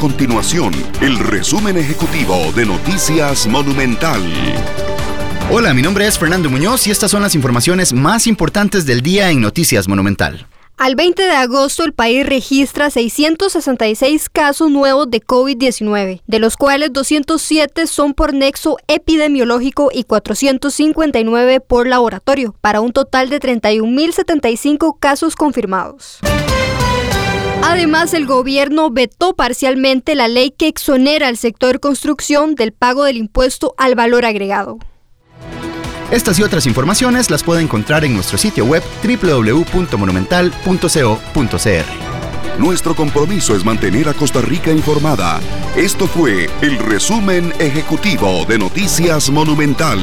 continuación el resumen ejecutivo de Noticias Monumental. Hola, mi nombre es Fernando Muñoz y estas son las informaciones más importantes del día en Noticias Monumental. Al 20 de agosto el país registra 666 casos nuevos de COVID-19, de los cuales 207 son por nexo epidemiológico y 459 por laboratorio, para un total de 31.075 casos confirmados. Además, el gobierno vetó parcialmente la ley que exonera al sector construcción del pago del impuesto al valor agregado. Estas y otras informaciones las puede encontrar en nuestro sitio web www.monumental.co.cr. Nuestro compromiso es mantener a Costa Rica informada. Esto fue el resumen ejecutivo de Noticias Monumental.